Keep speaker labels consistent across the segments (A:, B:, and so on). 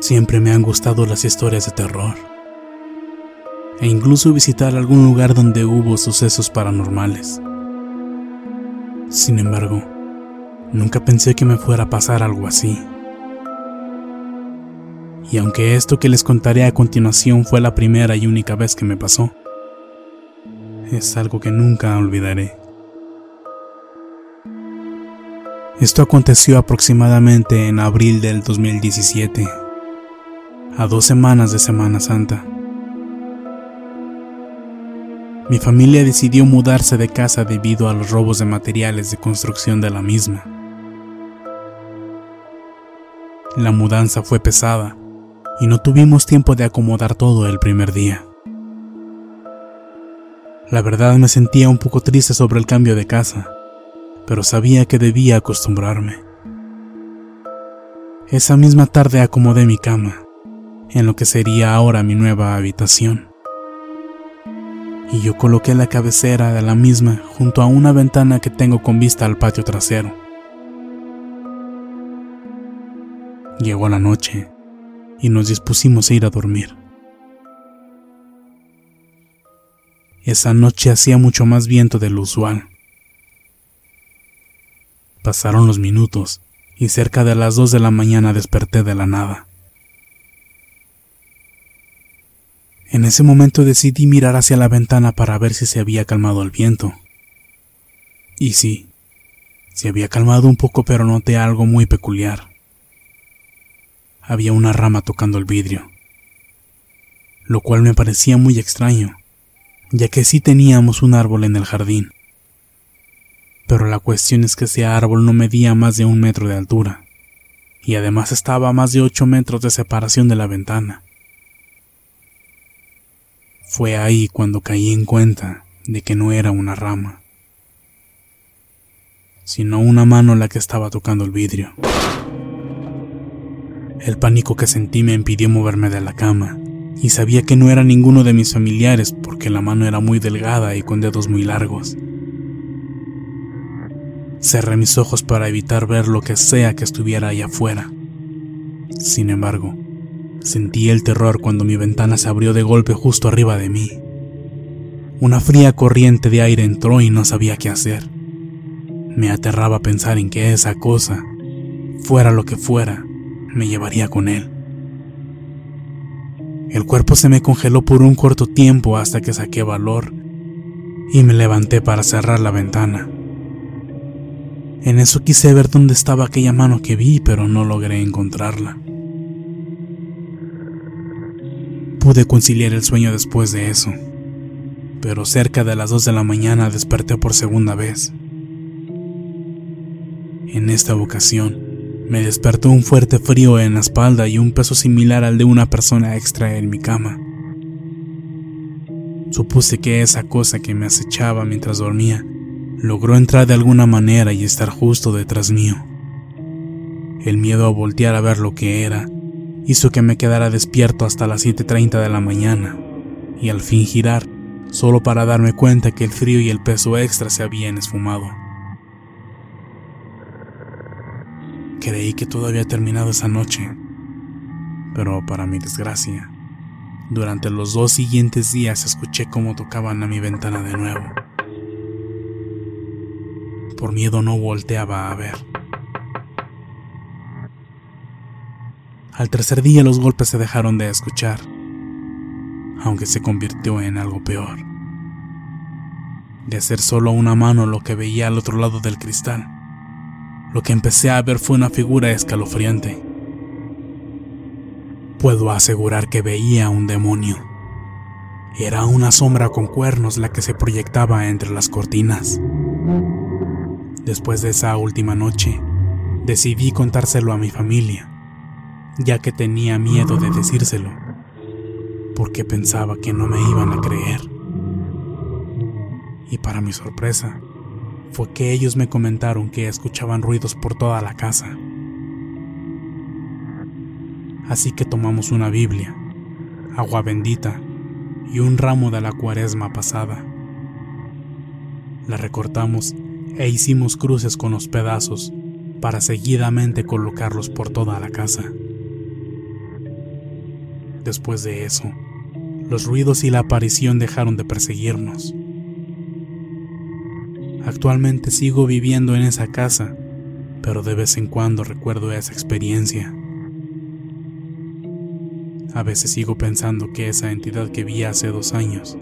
A: Siempre me han gustado las historias de terror. E incluso visitar algún lugar donde hubo sucesos paranormales. Sin embargo, nunca pensé que me fuera a pasar algo así. Y aunque esto que les contaré a continuación fue la primera y única vez que me pasó, es algo que nunca olvidaré. Esto aconteció aproximadamente en abril del 2017, a dos semanas de Semana Santa. Mi familia decidió mudarse de casa debido a los robos de materiales de construcción de la misma. La mudanza fue pesada y no tuvimos tiempo de acomodar todo el primer día. La verdad me sentía un poco triste sobre el cambio de casa, pero sabía que debía acostumbrarme. Esa misma tarde acomodé mi cama, en lo que sería ahora mi nueva habitación y yo coloqué la cabecera de la misma junto a una ventana que tengo con vista al patio trasero. Llegó la noche y nos dispusimos a ir a dormir. Esa noche hacía mucho más viento de lo usual. Pasaron los minutos y cerca de las dos de la mañana desperté de la nada. En ese momento decidí mirar hacia la ventana para ver si se había calmado el viento. Y sí, se había calmado un poco pero noté algo muy peculiar. Había una rama tocando el vidrio, lo cual me parecía muy extraño, ya que sí teníamos un árbol en el jardín. Pero la cuestión es que ese árbol no medía más de un metro de altura, y además estaba a más de ocho metros de separación de la ventana. Fue ahí cuando caí en cuenta de que no era una rama, sino una mano la que estaba tocando el vidrio. El pánico que sentí me impidió moverme de la cama, y sabía que no era ninguno de mis familiares porque la mano era muy delgada y con dedos muy largos. Cerré mis ojos para evitar ver lo que sea que estuviera allá afuera. Sin embargo, Sentí el terror cuando mi ventana se abrió de golpe justo arriba de mí. Una fría corriente de aire entró y no sabía qué hacer. Me aterraba pensar en que esa cosa, fuera lo que fuera, me llevaría con él. El cuerpo se me congeló por un corto tiempo hasta que saqué valor y me levanté para cerrar la ventana. En eso quise ver dónde estaba aquella mano que vi, pero no logré encontrarla. Pude conciliar el sueño después de eso, pero cerca de las 2 de la mañana desperté por segunda vez. En esta ocasión, me despertó un fuerte frío en la espalda y un peso similar al de una persona extra en mi cama. Supuse que esa cosa que me acechaba mientras dormía logró entrar de alguna manera y estar justo detrás mío. El miedo a voltear a ver lo que era hizo que me quedara despierto hasta las 7.30 de la mañana y al fin girar, solo para darme cuenta que el frío y el peso extra se habían esfumado. Creí que todo había terminado esa noche, pero para mi desgracia, durante los dos siguientes días escuché cómo tocaban a mi ventana de nuevo. Por miedo no volteaba a ver. Al tercer día los golpes se dejaron de escuchar, aunque se convirtió en algo peor. De hacer solo una mano lo que veía al otro lado del cristal lo que empecé a ver fue una figura escalofriante. Puedo asegurar que veía un demonio. Era una sombra con cuernos la que se proyectaba entre las cortinas. Después de esa última noche, decidí contárselo a mi familia, ya que tenía miedo de decírselo, porque pensaba que no me iban a creer. Y para mi sorpresa, fue que ellos me comentaron que escuchaban ruidos por toda la casa. Así que tomamos una Biblia, agua bendita y un ramo de la cuaresma pasada. La recortamos e hicimos cruces con los pedazos para seguidamente colocarlos por toda la casa. Después de eso, los ruidos y la aparición dejaron de perseguirnos. Actualmente sigo viviendo en esa casa, pero de vez en cuando recuerdo esa experiencia. A veces sigo pensando que esa entidad que vi hace dos años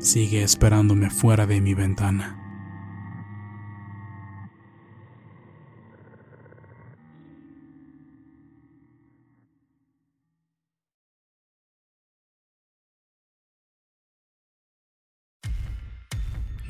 A: sigue esperándome fuera de mi ventana.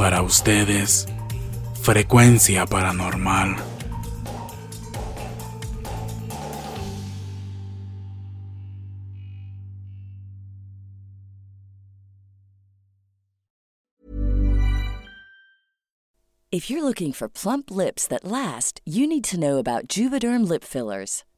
A: Para ustedes, frecuencia paranormal.
B: If you're looking for plump lips that last, you need to know about Juvederm lip fillers.